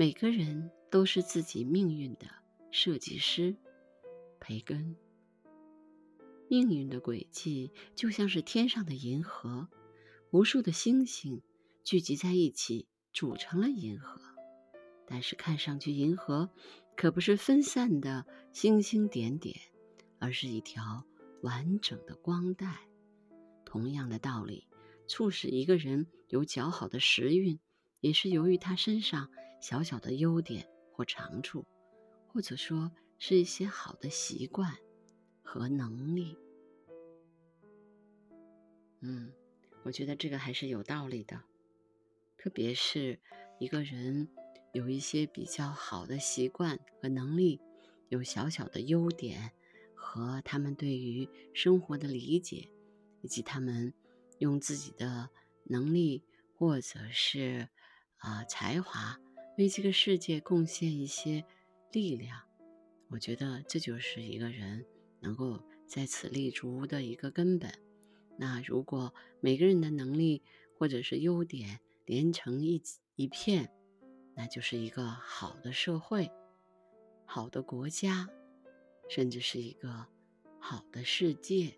每个人都是自己命运的设计师。培根。命运的轨迹就像是天上的银河，无数的星星聚集在一起组成了银河。但是看上去，银河可不是分散的星星点点，而是一条完整的光带。同样的道理，促使一个人有较好的时运，也是由于他身上小小的优点或长处，或者说是一些好的习惯和能力。嗯，我觉得这个还是有道理的，特别是一个人有一些比较好的习惯和能力，有小小的优点和他们对于生活的理解，以及他们用自己的能力或者是啊才华为这个世界贡献一些力量，我觉得这就是一个人能够在此立足的一个根本。那如果每个人的能力或者是优点连成一一片，那就是一个好的社会、好的国家，甚至是一个好的世界。